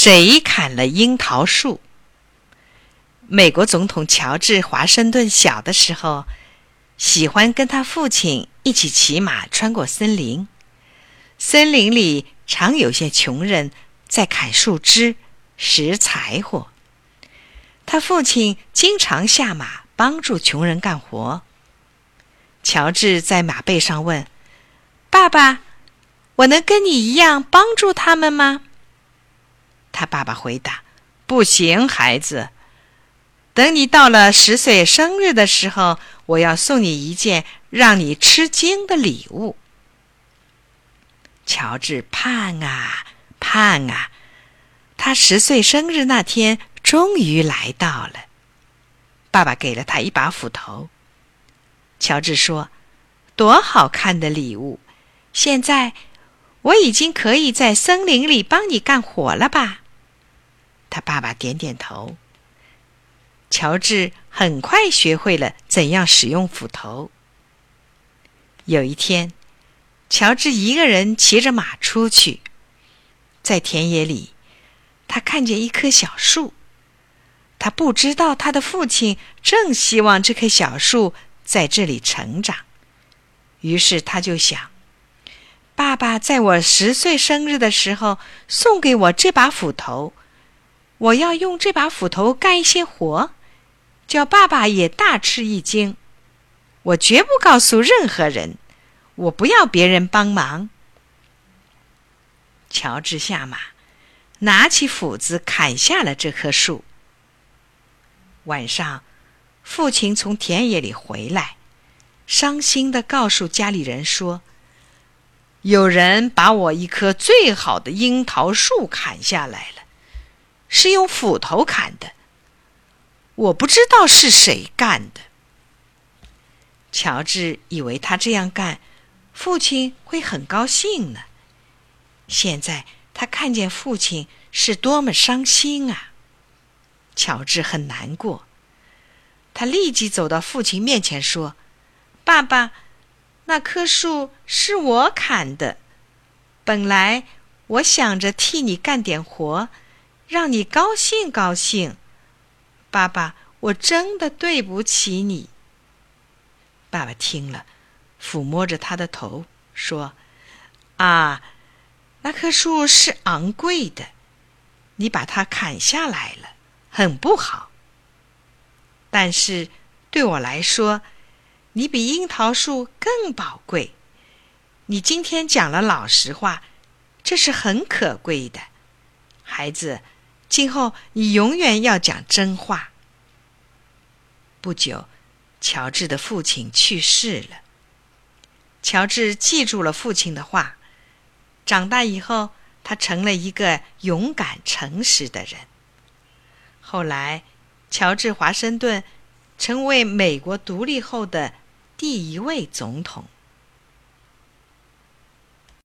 谁砍了樱桃树？美国总统乔治·华盛顿小的时候，喜欢跟他父亲一起骑马穿过森林。森林里常有些穷人在砍树枝、拾柴火。他父亲经常下马帮助穷人干活。乔治在马背上问：“爸爸，我能跟你一样帮助他们吗？”他爸爸回答：“不行，孩子。等你到了十岁生日的时候，我要送你一件让你吃惊的礼物。”乔治盼啊盼啊，他十岁生日那天终于来到了。爸爸给了他一把斧头。乔治说：“多好看的礼物！现在我已经可以在森林里帮你干活了吧？”他爸爸点点头。乔治很快学会了怎样使用斧头。有一天，乔治一个人骑着马出去，在田野里，他看见一棵小树。他不知道他的父亲正希望这棵小树在这里成长，于是他就想：爸爸在我十岁生日的时候送给我这把斧头。我要用这把斧头干一些活，叫爸爸也大吃一惊。我绝不告诉任何人，我不要别人帮忙。乔治下马，拿起斧子砍下了这棵树。晚上，父亲从田野里回来，伤心的告诉家里人说：“有人把我一棵最好的樱桃树砍下来了。”是用斧头砍的，我不知道是谁干的。乔治以为他这样干，父亲会很高兴呢。现在他看见父亲是多么伤心啊！乔治很难过，他立即走到父亲面前说：“爸爸，那棵树是我砍的。本来我想着替你干点活。”让你高兴高兴，爸爸，我真的对不起你。爸爸听了，抚摸着他的头说：“啊，那棵树是昂贵的，你把它砍下来了，很不好。但是对我来说，你比樱桃树更宝贵。你今天讲了老实话，这是很可贵的，孩子。”今后你永远要讲真话。不久，乔治的父亲去世了。乔治记住了父亲的话，长大以后，他成了一个勇敢、诚实的人。后来，乔治·华盛顿成为美国独立后的第一位总统。